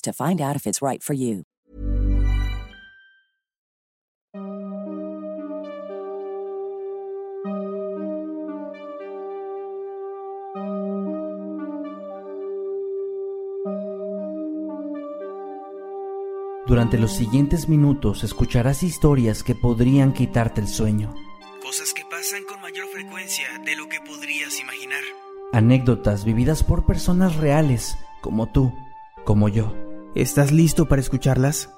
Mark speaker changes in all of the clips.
Speaker 1: to find out if it's right for you.
Speaker 2: Durante los siguientes minutos escucharás historias que podrían quitarte el sueño.
Speaker 3: Cosas que pasan con mayor frecuencia de lo que podrías imaginar.
Speaker 2: Anécdotas vividas por personas reales como tú como yo.
Speaker 4: ¿Estás listo para escucharlas?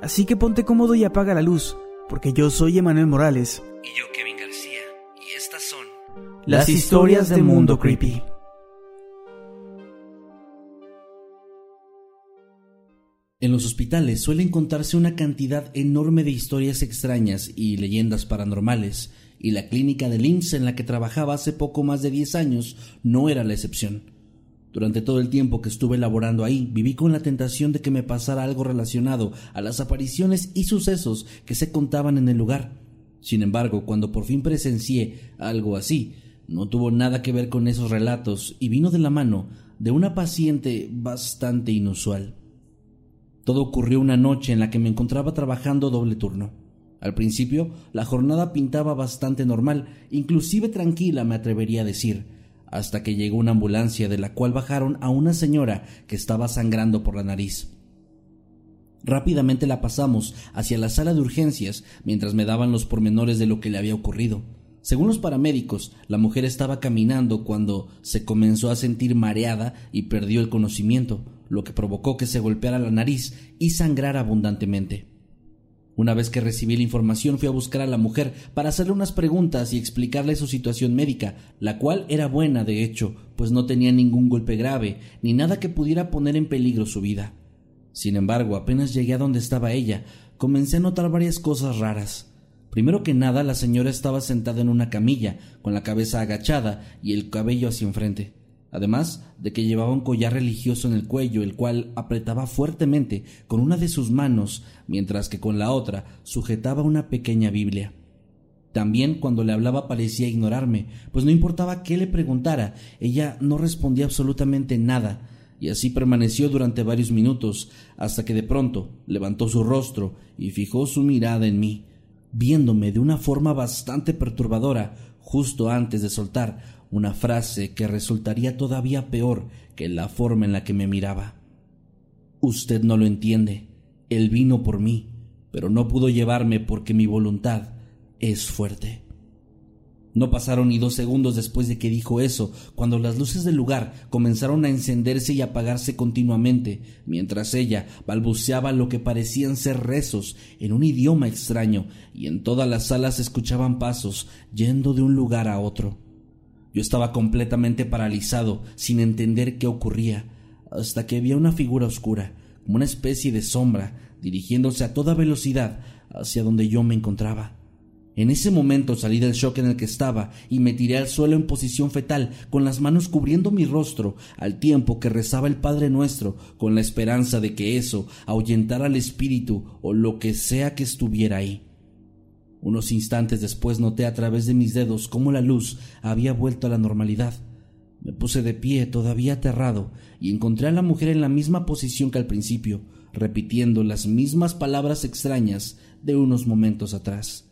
Speaker 4: Así que ponte cómodo y apaga la luz, porque yo soy Emanuel Morales.
Speaker 3: Y yo Kevin García, y estas son
Speaker 2: las historias del mundo creepy. En los hospitales suele encontrarse una cantidad enorme de historias extrañas y leyendas paranormales, y la clínica de IMSS en la que trabajaba hace poco más de 10 años no era la excepción. Durante todo el tiempo que estuve laborando ahí, viví con la tentación de que me pasara algo relacionado a las apariciones y sucesos que se contaban en el lugar. Sin embargo, cuando por fin presencié algo así, no tuvo nada que ver con esos relatos y vino de la mano de una paciente bastante inusual. Todo ocurrió una noche en la que me encontraba trabajando doble turno. Al principio, la jornada pintaba bastante normal, inclusive tranquila me atrevería a decir, hasta que llegó una ambulancia de la cual bajaron a una señora que estaba sangrando por la nariz. Rápidamente la pasamos hacia la sala de urgencias mientras me daban los pormenores de lo que le había ocurrido. Según los paramédicos, la mujer estaba caminando cuando se comenzó a sentir mareada y perdió el conocimiento, lo que provocó que se golpeara la nariz y sangrara abundantemente. Una vez que recibí la información fui a buscar a la mujer para hacerle unas preguntas y explicarle su situación médica, la cual era buena de hecho, pues no tenía ningún golpe grave, ni nada que pudiera poner en peligro su vida. Sin embargo, apenas llegué a donde estaba ella, comencé a notar varias cosas raras. Primero que nada, la señora estaba sentada en una camilla, con la cabeza agachada y el cabello hacia enfrente además de que llevaba un collar religioso en el cuello, el cual apretaba fuertemente con una de sus manos, mientras que con la otra sujetaba una pequeña Biblia. También cuando le hablaba parecía ignorarme, pues no importaba qué le preguntara, ella no respondía absolutamente nada, y así permaneció durante varios minutos, hasta que de pronto levantó su rostro y fijó su mirada en mí, viéndome de una forma bastante perturbadora, justo antes de soltar una frase que resultaría todavía peor que la forma en la que me miraba. Usted no lo entiende. Él vino por mí, pero no pudo llevarme porque mi voluntad es fuerte. No pasaron ni dos segundos después de que dijo eso, cuando las luces del lugar comenzaron a encenderse y apagarse continuamente, mientras ella balbuceaba lo que parecían ser rezos en un idioma extraño, y en todas las salas se escuchaban pasos yendo de un lugar a otro. Yo estaba completamente paralizado, sin entender qué ocurría, hasta que vi una figura oscura, como una especie de sombra, dirigiéndose a toda velocidad hacia donde yo me encontraba. En ese momento salí del shock en el que estaba y me tiré al suelo en posición fetal, con las manos cubriendo mi rostro, al tiempo que rezaba el Padre Nuestro, con la esperanza de que eso ahuyentara al espíritu o lo que sea que estuviera ahí. Unos instantes después noté a través de mis dedos cómo la luz había vuelto a la normalidad. Me puse de pie, todavía aterrado, y encontré a la mujer en la misma posición que al principio, repitiendo las mismas palabras extrañas de unos momentos atrás.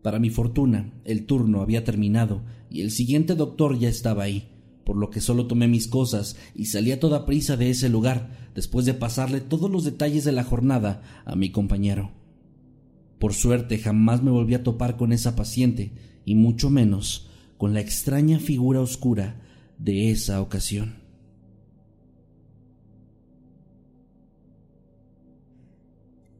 Speaker 2: Para mi fortuna, el turno había terminado y el siguiente doctor ya estaba ahí, por lo que solo tomé mis cosas y salí a toda prisa de ese lugar, después de pasarle todos los detalles de la jornada a mi compañero. Por suerte jamás me volví a topar con esa paciente, y mucho menos con la extraña figura oscura de esa ocasión.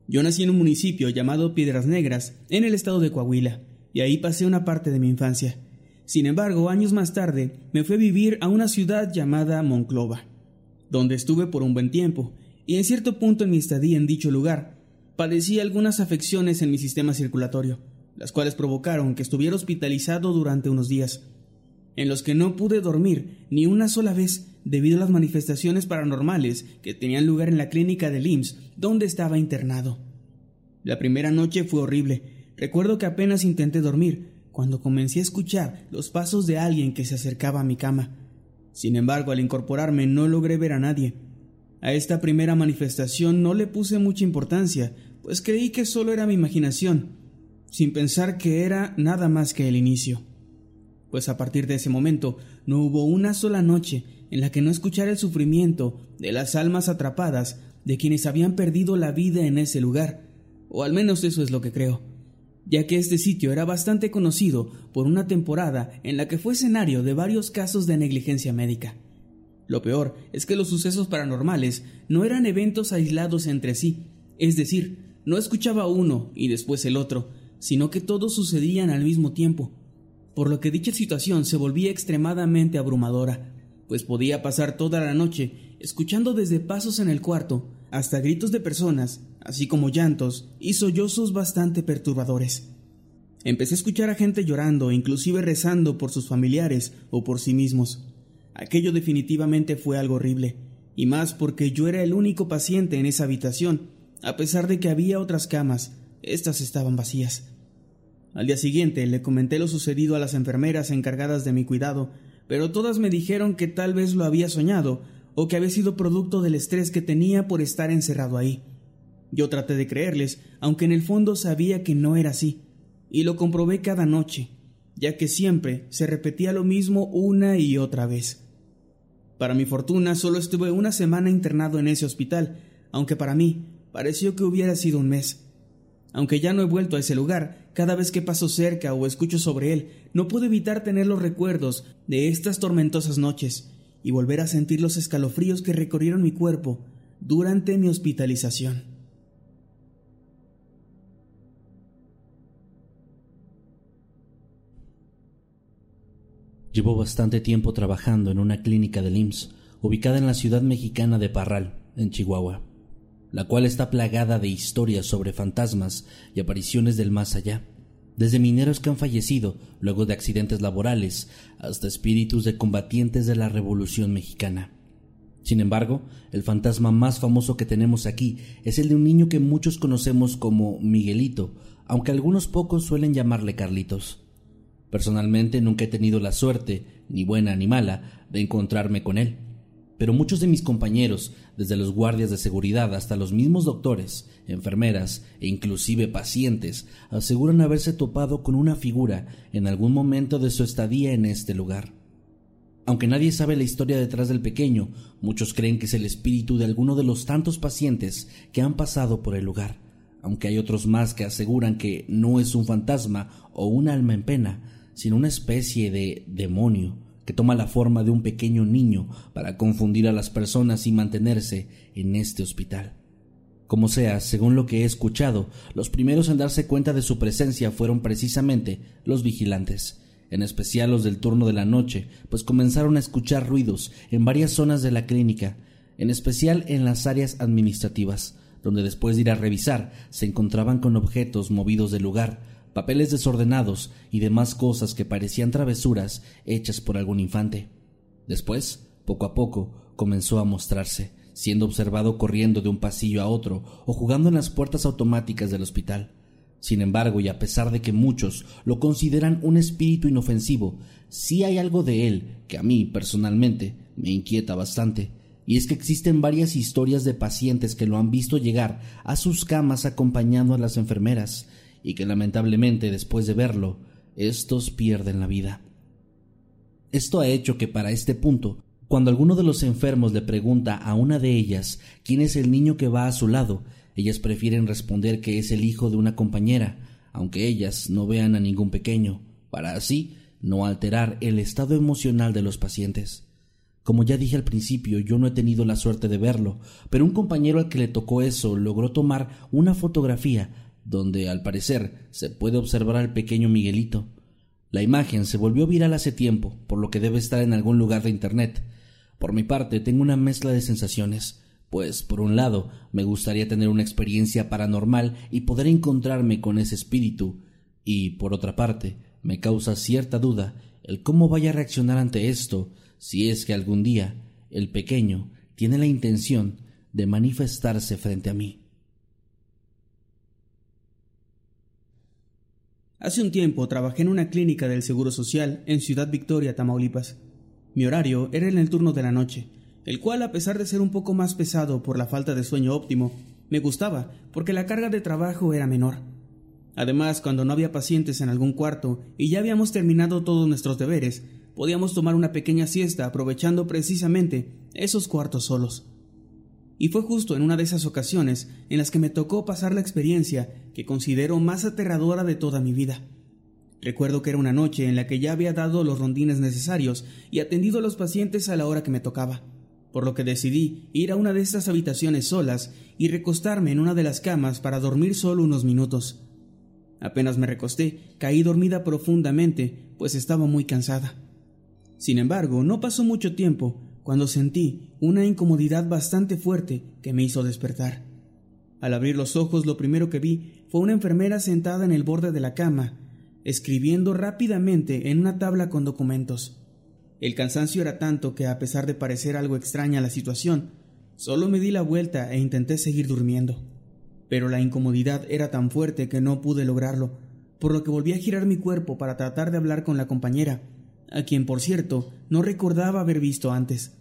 Speaker 4: Yo nací en un municipio llamado Piedras Negras, en el estado de Coahuila, y ahí pasé una parte de mi infancia. Sin embargo, años más tarde, me fui a vivir a una ciudad llamada Monclova, donde estuve por un buen tiempo, y en cierto punto en mi estadía en dicho lugar, padecí algunas afecciones en mi sistema circulatorio, las cuales provocaron que estuviera hospitalizado durante unos días, en los que no pude dormir ni una sola vez debido a las manifestaciones paranormales que tenían lugar en la clínica de IMSS donde estaba internado. La primera noche fue horrible. Recuerdo que apenas intenté dormir cuando comencé a escuchar los pasos de alguien que se acercaba a mi cama. Sin embargo, al incorporarme no logré ver a nadie. A esta primera manifestación no le puse mucha importancia, pues creí que solo era mi imaginación, sin pensar que era nada más que el inicio. Pues a partir de ese momento no hubo una sola noche en la que no escuchara el sufrimiento de las almas atrapadas de quienes habían perdido la vida en ese lugar, o al menos eso es lo que creo, ya que este sitio era bastante conocido por una temporada en la que fue escenario de varios casos de negligencia médica. Lo peor es que los sucesos paranormales no eran eventos aislados entre sí, es decir, no escuchaba uno y después el otro, sino que todos sucedían al mismo tiempo, por lo que dicha situación se volvía extremadamente abrumadora, pues podía pasar toda la noche escuchando desde pasos en el cuarto hasta gritos de personas, así como llantos y sollozos bastante perturbadores. Empecé a escuchar a gente llorando, inclusive rezando por sus familiares o por sí mismos. Aquello definitivamente fue algo horrible, y más porque yo era el único paciente en esa habitación, a pesar de que había otras camas, estas estaban vacías. Al día siguiente le comenté lo sucedido a las enfermeras encargadas de mi cuidado, pero todas me dijeron que tal vez lo había soñado o que había sido producto del estrés que tenía por estar encerrado ahí. Yo traté de creerles, aunque en el fondo sabía que no era así, y lo comprobé cada noche, ya que siempre se repetía lo mismo una y otra vez. Para mi fortuna solo estuve una semana internado en ese hospital, aunque para mí pareció que hubiera sido un mes. Aunque ya no he vuelto a ese lugar, cada vez que paso cerca o escucho sobre él, no puedo evitar tener los recuerdos de estas tormentosas noches y volver a sentir los escalofríos que recorrieron mi cuerpo durante mi hospitalización.
Speaker 2: Llevo bastante tiempo trabajando en una clínica del IMSS ubicada en la ciudad mexicana de Parral, en Chihuahua la cual está plagada de historias sobre fantasmas y apariciones del más allá, desde mineros que han fallecido luego de accidentes laborales hasta espíritus de combatientes de la Revolución mexicana. Sin embargo, el fantasma más famoso que tenemos aquí es el de un niño que muchos conocemos como Miguelito, aunque algunos pocos suelen llamarle Carlitos. Personalmente nunca he tenido la suerte, ni buena ni mala, de encontrarme con él pero muchos de mis compañeros, desde los guardias de seguridad hasta los mismos doctores, enfermeras e inclusive pacientes, aseguran haberse topado con una figura en algún momento de su estadía en este lugar. Aunque nadie sabe la historia detrás del pequeño, muchos creen que es el espíritu de alguno de los tantos pacientes que han pasado por el lugar, aunque hay otros más que aseguran que no es un fantasma o un alma en pena, sino una especie de demonio que toma la forma de un pequeño niño para confundir a las personas y mantenerse en este hospital. Como sea, según lo que he escuchado, los primeros en darse cuenta de su presencia fueron precisamente los vigilantes, en especial los del turno de la noche, pues comenzaron a escuchar ruidos en varias zonas de la clínica, en especial en las áreas administrativas, donde después de ir a revisar se encontraban con objetos movidos del lugar, papeles desordenados y demás cosas que parecían travesuras hechas por algún infante. Después, poco a poco, comenzó a mostrarse, siendo observado corriendo de un pasillo a otro o jugando en las puertas automáticas del hospital. Sin embargo, y a pesar de que muchos lo consideran un espíritu inofensivo, sí hay algo de él que a mí, personalmente, me inquieta bastante, y es que existen varias historias de pacientes que lo han visto llegar a sus camas acompañando a las enfermeras, y que lamentablemente después de verlo, estos pierden la vida. Esto ha hecho que para este punto, cuando alguno de los enfermos le pregunta a una de ellas quién es el niño que va a su lado, ellas prefieren responder que es el hijo de una compañera, aunque ellas no vean a ningún pequeño, para así no alterar el estado emocional de los pacientes. Como ya dije al principio, yo no he tenido la suerte de verlo, pero un compañero al que le tocó eso logró tomar una fotografía donde al parecer se puede observar al pequeño Miguelito. La imagen se volvió viral hace tiempo, por lo que debe estar en algún lugar de Internet. Por mi parte, tengo una mezcla de sensaciones, pues por un lado me gustaría tener una experiencia paranormal y poder encontrarme con ese espíritu, y por otra parte me causa cierta duda el cómo vaya a reaccionar ante esto si es que algún día el pequeño tiene la intención de manifestarse frente a mí.
Speaker 4: Hace un tiempo trabajé en una clínica del Seguro Social en Ciudad Victoria, Tamaulipas. Mi horario era en el turno de la noche, el cual, a pesar de ser un poco más pesado por la falta de sueño óptimo, me gustaba porque la carga de trabajo era menor. Además, cuando no había pacientes en algún cuarto y ya habíamos terminado todos nuestros deberes, podíamos tomar una pequeña siesta aprovechando precisamente esos cuartos solos. Y fue justo en una de esas ocasiones en las que me tocó pasar la experiencia que considero más aterradora de toda mi vida. Recuerdo que era una noche en la que ya había dado los rondines necesarios y atendido a los pacientes a la hora que me tocaba, por lo que decidí ir a una de estas habitaciones solas y recostarme en una de las camas para dormir solo unos minutos. Apenas me recosté, caí dormida profundamente, pues estaba muy cansada. Sin embargo, no pasó mucho tiempo cuando sentí una incomodidad bastante fuerte que me hizo despertar. Al abrir los ojos lo primero que vi fue una enfermera sentada en el borde de la cama, escribiendo rápidamente en una tabla con documentos. El cansancio era tanto que, a pesar de parecer algo extraña la situación, solo me di la vuelta e intenté seguir durmiendo. Pero la incomodidad era tan fuerte que no pude lograrlo, por lo que volví a girar mi cuerpo para tratar de hablar con la compañera, a quien por cierto no recordaba haber visto antes.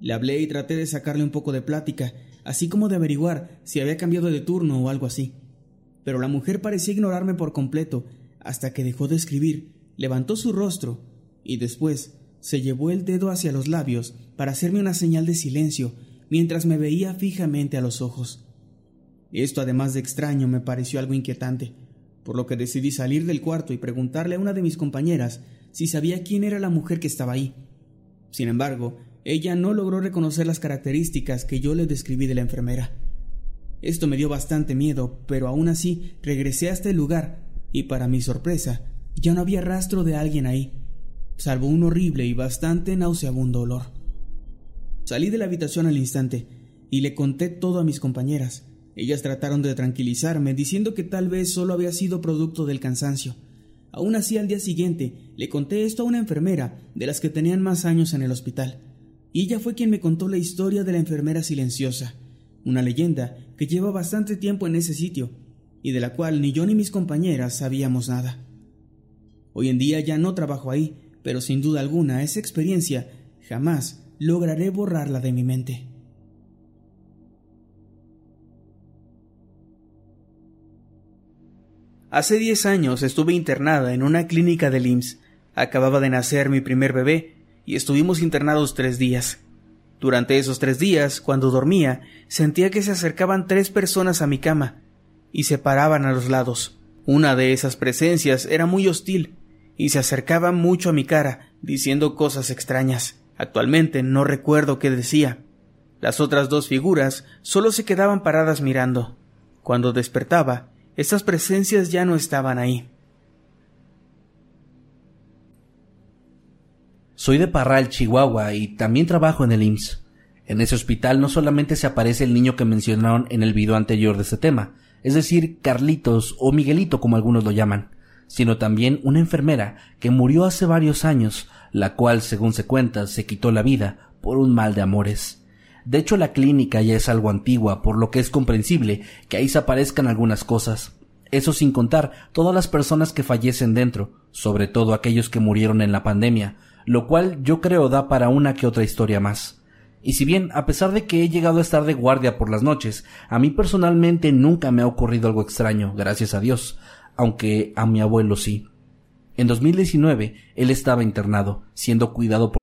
Speaker 4: Le hablé y traté de sacarle un poco de plática, así como de averiguar si había cambiado de turno o algo así. Pero la mujer parecía ignorarme por completo, hasta que dejó de escribir, levantó su rostro y después se llevó el dedo hacia los labios para hacerme una señal de silencio mientras me veía fijamente a los ojos. Esto, además de extraño, me pareció algo inquietante, por lo que decidí salir del cuarto y preguntarle a una de mis compañeras si sabía quién era la mujer que estaba ahí. Sin embargo, ella no logró reconocer las características que yo le describí de la enfermera. Esto me dio bastante miedo, pero aún así regresé hasta el lugar y para mi sorpresa ya no había rastro de alguien ahí, salvo un horrible y bastante nauseabundo olor. Salí de la habitación al instante y le conté todo a mis compañeras. Ellas trataron de tranquilizarme diciendo que tal vez solo había sido producto del cansancio, Aún así, al día siguiente, le conté esto a una enfermera de las que tenían más años en el hospital, y ella fue quien me contó la historia de la enfermera silenciosa, una leyenda que lleva bastante tiempo en ese sitio, y de la cual ni yo ni mis compañeras sabíamos nada. Hoy en día ya no trabajo ahí, pero sin duda alguna esa experiencia jamás lograré borrarla de mi mente. Hace diez años estuve internada en una clínica de IMSS. Acababa de nacer mi primer bebé y estuvimos internados tres días. Durante esos tres días, cuando dormía, sentía que se acercaban tres personas a mi cama y se paraban a los lados. Una de esas presencias era muy hostil y se acercaba mucho a mi cara, diciendo cosas extrañas. Actualmente no recuerdo qué decía. Las otras dos figuras solo se quedaban paradas mirando. Cuando despertaba, estas presencias ya no estaban ahí.
Speaker 2: Soy de Parral, Chihuahua, y también trabajo en el IMSS. En ese hospital no solamente se aparece el niño que mencionaron en el video anterior de este tema, es decir, Carlitos o Miguelito como algunos lo llaman, sino también una enfermera que murió hace varios años, la cual, según se cuenta, se quitó la vida por un mal de amores. De hecho, la clínica ya es algo antigua, por lo que es comprensible que ahí se aparezcan algunas cosas. Eso sin contar todas las personas que fallecen dentro, sobre todo aquellos que murieron en la pandemia, lo cual yo creo da para una que otra historia más. Y si bien, a pesar de que he llegado a estar de guardia por las noches, a mí personalmente nunca me ha ocurrido algo extraño, gracias a Dios, aunque a mi abuelo sí. En 2019, él estaba internado, siendo cuidado por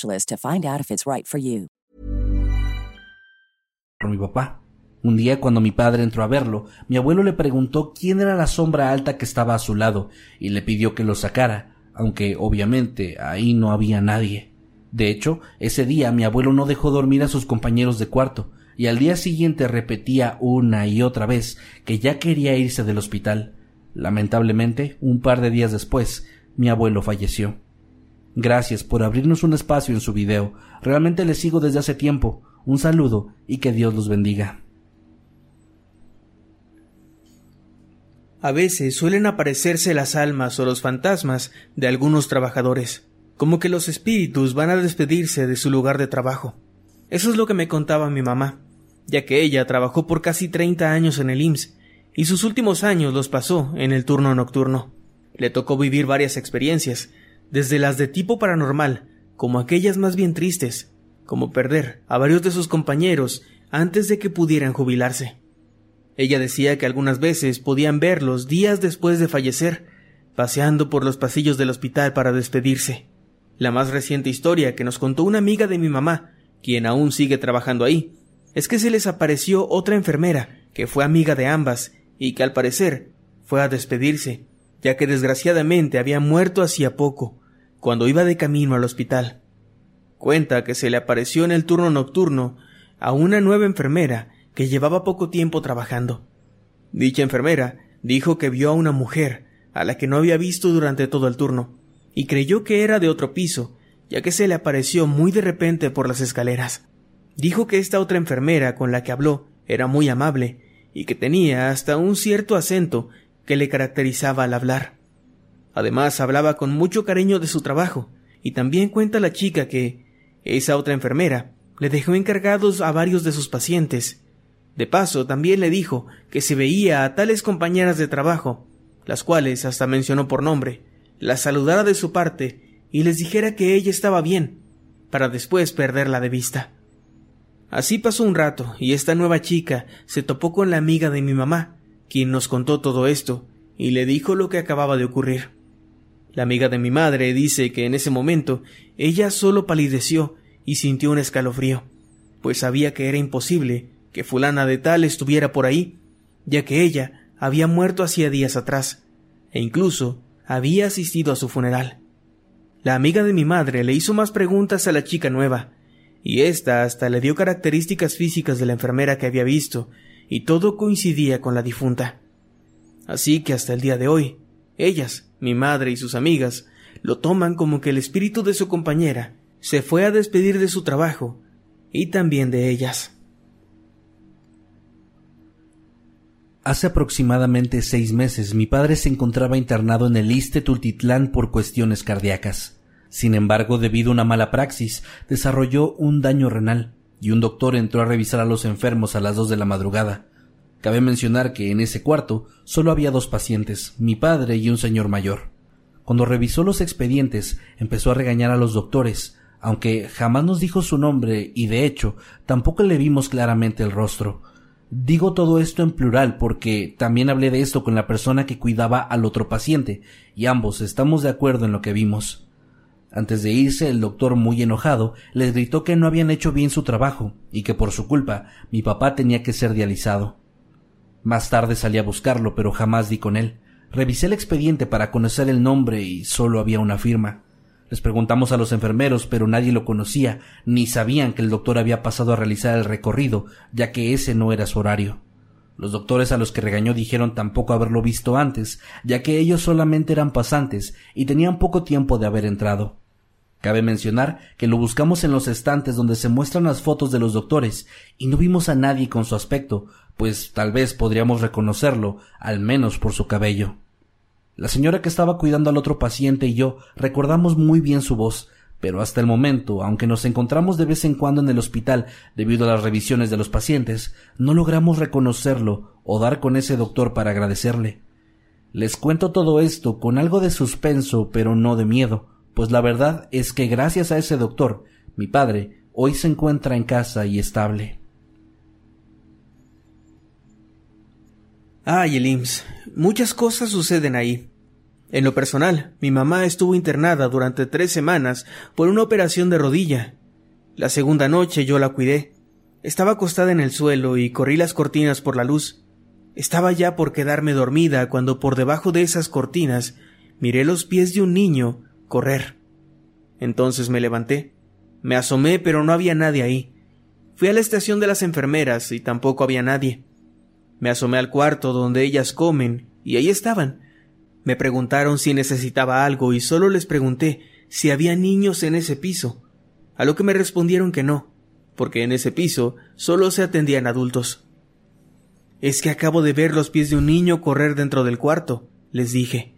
Speaker 1: to find out if it's right for you.
Speaker 2: por mi papá. Un día cuando mi padre entró a verlo, mi abuelo le preguntó quién era la sombra alta que estaba a su lado y le pidió que lo sacara, aunque obviamente ahí no había nadie. De hecho, ese día mi abuelo no dejó dormir a sus compañeros de cuarto, y al día siguiente repetía una y otra vez que ya quería irse del hospital. Lamentablemente, un par de días después, mi abuelo falleció. Gracias por abrirnos un espacio en su video. Realmente les sigo desde hace tiempo. Un saludo y que Dios los bendiga.
Speaker 4: A veces suelen aparecerse las almas o los fantasmas de algunos trabajadores, como que los espíritus van a despedirse de su lugar de trabajo. Eso es lo que me contaba mi mamá, ya que ella trabajó por casi 30 años en el IMSS y sus últimos años los pasó en el turno nocturno. Le tocó vivir varias experiencias, desde las de tipo paranormal, como aquellas más bien tristes, como perder a varios de sus compañeros antes de que pudieran jubilarse. Ella decía que algunas veces podían verlos días después de fallecer, paseando por los pasillos del hospital para despedirse. La más reciente historia que nos contó una amiga de mi mamá, quien aún sigue trabajando ahí, es que se les apareció otra enfermera, que fue amiga de ambas, y que al parecer fue a despedirse, ya que desgraciadamente había muerto hacía poco, cuando iba de camino al hospital. Cuenta que se le apareció en el turno nocturno a una nueva enfermera que llevaba poco tiempo trabajando. Dicha enfermera dijo que vio a una mujer a la que no había visto durante todo el turno, y creyó que era de otro piso, ya que se le apareció muy de repente por las escaleras. Dijo que esta otra enfermera con la que habló era muy amable y que tenía hasta un cierto acento que le caracterizaba al hablar. Además, hablaba con mucho cariño de su trabajo, y también cuenta la chica que esa otra enfermera le dejó encargados a varios de sus pacientes. De paso, también le dijo que se veía a tales compañeras de trabajo, las cuales hasta mencionó por nombre, las saludara de su parte y les dijera que ella estaba bien, para después perderla de vista. Así pasó un rato, y esta nueva chica se topó con la amiga de mi mamá, quien nos contó todo esto, y le dijo lo que acababa de ocurrir. La amiga de mi madre dice que en ese momento ella solo palideció y sintió un escalofrío, pues sabía que era imposible que fulana de tal estuviera por ahí, ya que ella había muerto hacía días atrás, e incluso había asistido a su funeral. La amiga de mi madre le hizo más preguntas a la chica nueva, y ésta hasta le dio características físicas de la enfermera que había visto, y todo coincidía con la difunta. Así que hasta el día de hoy, ellas, mi madre y sus amigas, lo toman como que el espíritu de su compañera se fue a despedir de su trabajo y también de ellas.
Speaker 2: Hace aproximadamente seis meses mi padre se encontraba internado en el Iste Tultitlán por cuestiones cardíacas. Sin embargo, debido a una mala praxis, desarrolló un daño renal y un doctor entró a revisar a los enfermos a las dos de la madrugada. Cabe mencionar que en ese cuarto solo había dos pacientes, mi padre y un señor mayor. Cuando revisó los expedientes, empezó a regañar a los doctores, aunque jamás nos dijo su nombre y de hecho tampoco le vimos claramente el rostro. Digo todo esto en plural porque también hablé de esto con la persona que cuidaba al otro paciente, y ambos estamos de acuerdo en lo que vimos. Antes de irse, el doctor, muy enojado, les gritó que no habían hecho bien su trabajo y que por su culpa mi papá tenía que ser dializado. Más tarde salí a buscarlo, pero jamás di con él. Revisé el expediente para conocer el nombre y solo había una firma. Les preguntamos a los enfermeros, pero nadie lo conocía, ni sabían que el doctor había pasado a realizar el recorrido, ya que ese no era su horario. Los doctores a los que regañó dijeron tampoco haberlo visto antes, ya que ellos solamente eran pasantes y tenían poco tiempo de haber entrado. Cabe mencionar que lo buscamos en los estantes donde se muestran las fotos de los doctores y no vimos a nadie con su aspecto, pues tal vez podríamos reconocerlo, al menos por su cabello. La señora que estaba cuidando al otro paciente y yo recordamos muy bien su voz, pero hasta el momento, aunque nos encontramos de vez en cuando en el hospital debido a las revisiones de los pacientes, no logramos reconocerlo o dar con ese doctor para agradecerle. Les cuento todo esto con algo de suspenso, pero no de miedo, pues la verdad es que gracias a ese doctor, mi padre hoy se encuentra en casa y estable.
Speaker 4: Ay, IMSS. Muchas cosas suceden ahí. En lo personal, mi mamá estuvo internada durante tres semanas por una operación de rodilla. La segunda noche yo la cuidé. Estaba acostada en el suelo y corrí las cortinas por la luz. Estaba ya por quedarme dormida cuando por debajo de esas cortinas miré los pies de un niño correr. Entonces me levanté. Me asomé pero no había nadie ahí. Fui a la estación de las enfermeras y tampoco había nadie. Me asomé al cuarto donde ellas comen y ahí estaban. Me preguntaron si necesitaba algo y solo les pregunté si había niños en ese piso, a lo que me respondieron que no, porque en ese piso solo se atendían adultos. Es que acabo de ver los pies de un niño correr dentro del cuarto, les dije,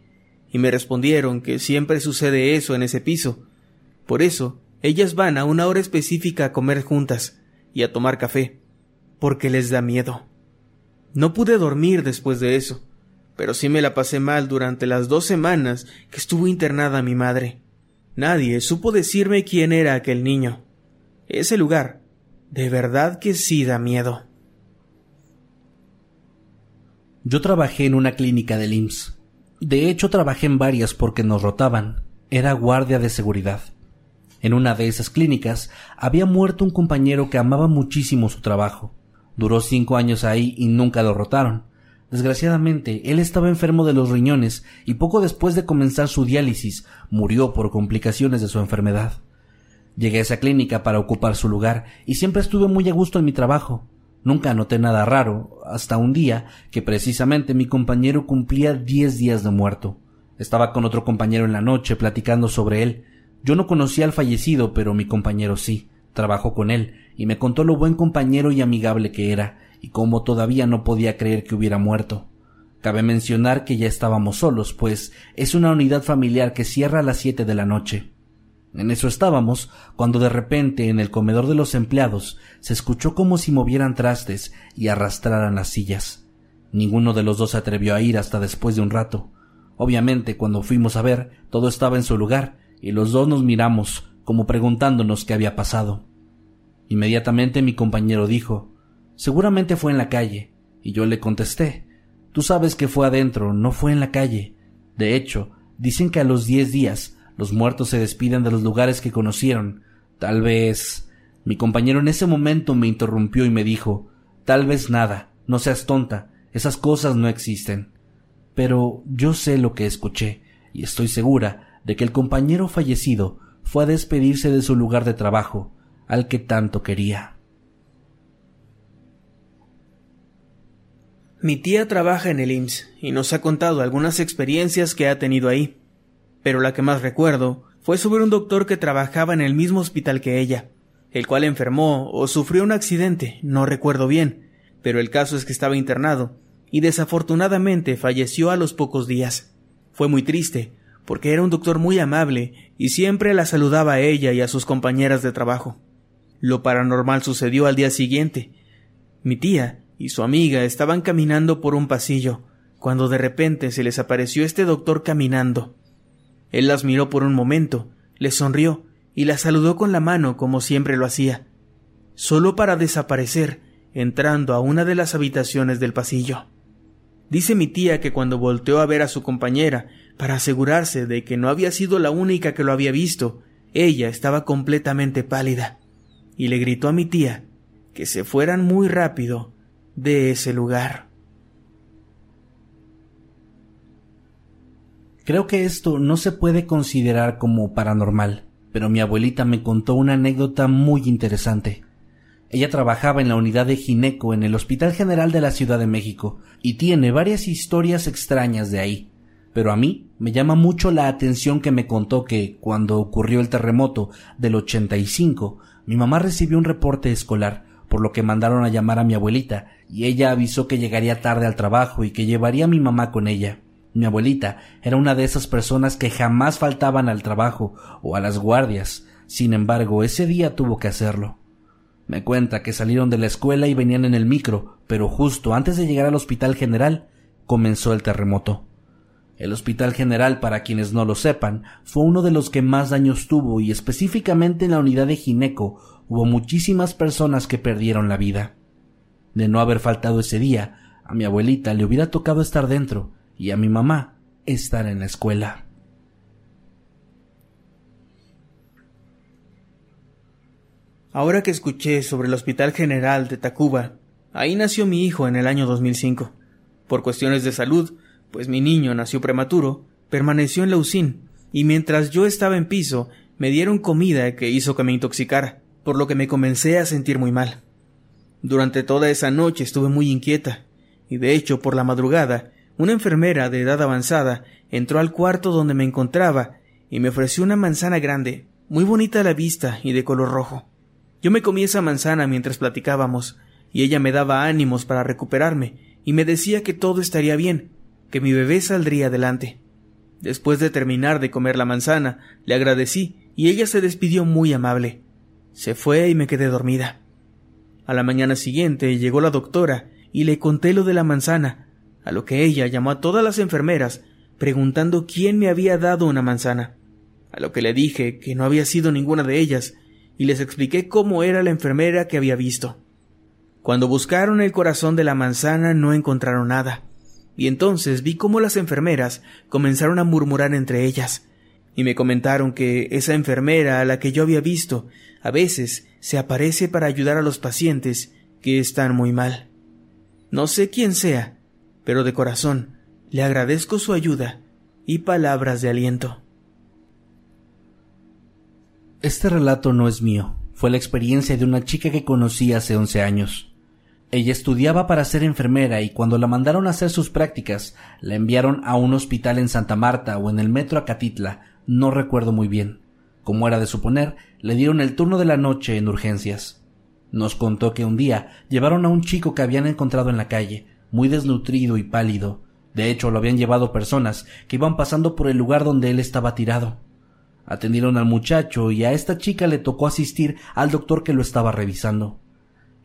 Speaker 4: y me respondieron que siempre sucede eso en ese piso. Por eso, ellas van a una hora específica a comer juntas y a tomar café, porque les da miedo. No pude dormir después de eso, pero sí me la pasé mal durante las dos semanas que estuvo internada mi madre. Nadie supo decirme quién era aquel niño. Ese lugar, de verdad que sí da miedo.
Speaker 2: Yo trabajé en una clínica del IMSS. De hecho, trabajé en varias porque nos rotaban. Era guardia de seguridad. En una de esas clínicas había muerto un compañero que amaba muchísimo su trabajo. Duró cinco años ahí y nunca lo rotaron. Desgraciadamente, él estaba enfermo de los riñones y poco después de comenzar su diálisis murió por complicaciones de su enfermedad. Llegué a esa clínica para ocupar su lugar y siempre estuve muy a gusto en mi trabajo. Nunca noté nada raro, hasta un día que precisamente mi compañero cumplía diez días de muerto. Estaba con otro compañero en la noche platicando sobre él. Yo no conocía al fallecido, pero mi compañero sí. Trabajó con él y me contó lo buen compañero y amigable que era, y cómo todavía no podía creer que hubiera muerto. Cabe mencionar que ya estábamos solos, pues es una unidad familiar que cierra a las siete de la noche. En eso estábamos, cuando de repente en el comedor de los empleados se escuchó como si movieran trastes y arrastraran las sillas. Ninguno de los dos se atrevió a ir hasta después de un rato. Obviamente, cuando fuimos a ver, todo estaba en su lugar, y los dos nos miramos, como preguntándonos qué había pasado. Inmediatamente mi compañero dijo Seguramente fue en la calle, y yo le contesté Tú sabes que fue adentro, no fue en la calle. De hecho, dicen que a los diez días los muertos se despiden de los lugares que conocieron. Tal vez. Mi compañero en ese momento me interrumpió y me dijo Tal vez nada, no seas tonta, esas cosas no existen. Pero yo sé lo que escuché, y estoy segura de que el compañero fallecido fue a despedirse de su lugar de trabajo, al que tanto quería.
Speaker 4: Mi tía trabaja en el IMSS y nos ha contado algunas experiencias que ha tenido ahí, pero la que más recuerdo fue sobre un doctor que trabajaba en el mismo hospital que ella, el cual enfermó o sufrió un accidente, no recuerdo bien, pero el caso es que estaba internado y desafortunadamente falleció a los pocos días. Fue muy triste, porque era un doctor muy amable y siempre la saludaba a ella y a sus compañeras de trabajo. Lo paranormal sucedió al día siguiente. Mi tía y su amiga estaban caminando por un pasillo, cuando de repente se les apareció este doctor caminando. Él las miró por un momento, les sonrió y la saludó con la mano como siempre lo hacía, solo para desaparecer entrando a una de las habitaciones del pasillo. Dice mi tía que cuando volteó a ver a su compañera para asegurarse de que no había sido la única que lo había visto, ella estaba completamente pálida y le gritó a mi tía que se fueran muy rápido de ese lugar.
Speaker 2: Creo que esto no se puede considerar como paranormal, pero mi abuelita me contó una anécdota muy interesante. Ella trabajaba en la unidad de gineco en el Hospital General de la Ciudad de México y tiene varias historias extrañas de ahí. Pero a mí me llama mucho la atención que me contó que, cuando ocurrió el terremoto del 85, mi mamá recibió un reporte escolar, por lo que mandaron a llamar a mi abuelita, y ella avisó que llegaría tarde al trabajo y que llevaría a mi mamá con ella. Mi abuelita era una de esas personas que jamás faltaban al trabajo o a las guardias. Sin embargo, ese día tuvo que hacerlo. Me cuenta que salieron de la escuela y venían en el micro, pero justo antes de llegar al Hospital General comenzó el terremoto. El Hospital General, para quienes no lo sepan, fue uno de los que más daños tuvo y específicamente en la unidad de gineco hubo muchísimas personas que perdieron la vida. De no haber faltado ese día, a mi abuelita le hubiera tocado estar dentro y a mi mamá estar en la escuela.
Speaker 4: Ahora que escuché sobre el Hospital General de Tacuba, ahí nació mi hijo en el año 2005. Por cuestiones de salud, pues mi niño nació prematuro, permaneció en la UCIN, y mientras yo estaba en piso, me dieron comida que hizo que me intoxicara, por lo que me comencé a sentir muy mal. Durante toda esa noche estuve muy inquieta, y de hecho por la madrugada, una enfermera de edad avanzada entró al cuarto donde me encontraba y me ofreció una manzana grande, muy bonita a la vista y de color rojo. Yo me comí esa manzana mientras platicábamos, y ella me daba ánimos para recuperarme, y me decía que todo estaría bien, que mi bebé saldría adelante. Después de terminar de comer la manzana, le agradecí, y ella se despidió muy amable. Se fue y me quedé dormida. A la mañana siguiente llegó la doctora y le conté lo de la manzana, a lo que ella llamó a todas las enfermeras preguntando quién me había dado una manzana, a lo que le dije que no había sido ninguna de ellas, y les expliqué cómo era la enfermera que había visto. Cuando buscaron el corazón de la manzana no encontraron nada, y entonces vi cómo las enfermeras comenzaron a murmurar entre ellas, y me comentaron que esa enfermera a la que yo había visto a veces se aparece para ayudar a los pacientes que están muy mal. No sé quién sea, pero de corazón le agradezco su ayuda y palabras de aliento.
Speaker 2: Este relato no es mío, fue la experiencia de una chica que conocí hace once años. Ella estudiaba para ser enfermera y cuando la mandaron a hacer sus prácticas, la enviaron a un hospital en Santa Marta o en el metro Acatitla, no recuerdo muy bien. Como era de suponer, le dieron el turno de la noche en urgencias. Nos contó que un día llevaron a un chico que habían encontrado en la calle, muy desnutrido y pálido. De hecho, lo habían llevado personas que iban pasando por el lugar donde él estaba tirado. Atendieron al muchacho y a esta chica le tocó asistir al doctor que lo estaba revisando.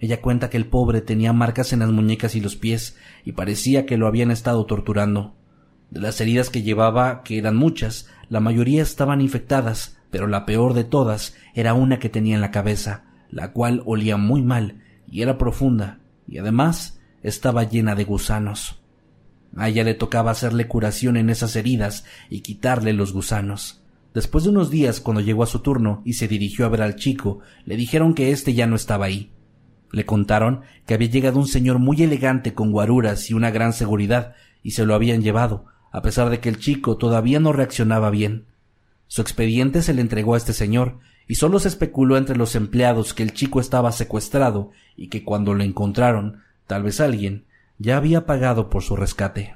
Speaker 2: Ella cuenta que el pobre tenía marcas en las muñecas y los pies y parecía que lo habían estado torturando. De las heridas que llevaba, que eran muchas, la mayoría estaban infectadas, pero la peor de todas era una que tenía en la cabeza, la cual olía muy mal y era profunda, y además estaba llena de gusanos. A ella le tocaba hacerle curación en esas heridas y quitarle los gusanos. Después de unos días, cuando llegó a su turno y se dirigió a ver al chico, le dijeron que éste ya no estaba ahí. Le contaron que había llegado un señor muy elegante con guaruras y una gran seguridad, y se lo habían llevado, a pesar de que el chico todavía no reaccionaba bien. Su expediente se le entregó a este señor, y solo se especuló entre los empleados que el chico estaba secuestrado y que cuando lo encontraron, tal vez alguien, ya había pagado por su rescate.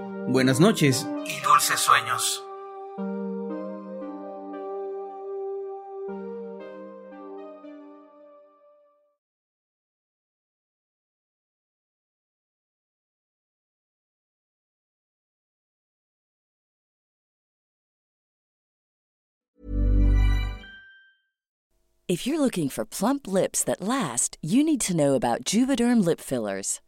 Speaker 4: Buenas noches.
Speaker 3: y dulces sueños.
Speaker 1: If you're looking for plump lips that last, you need to know about Juvederm lip fillers.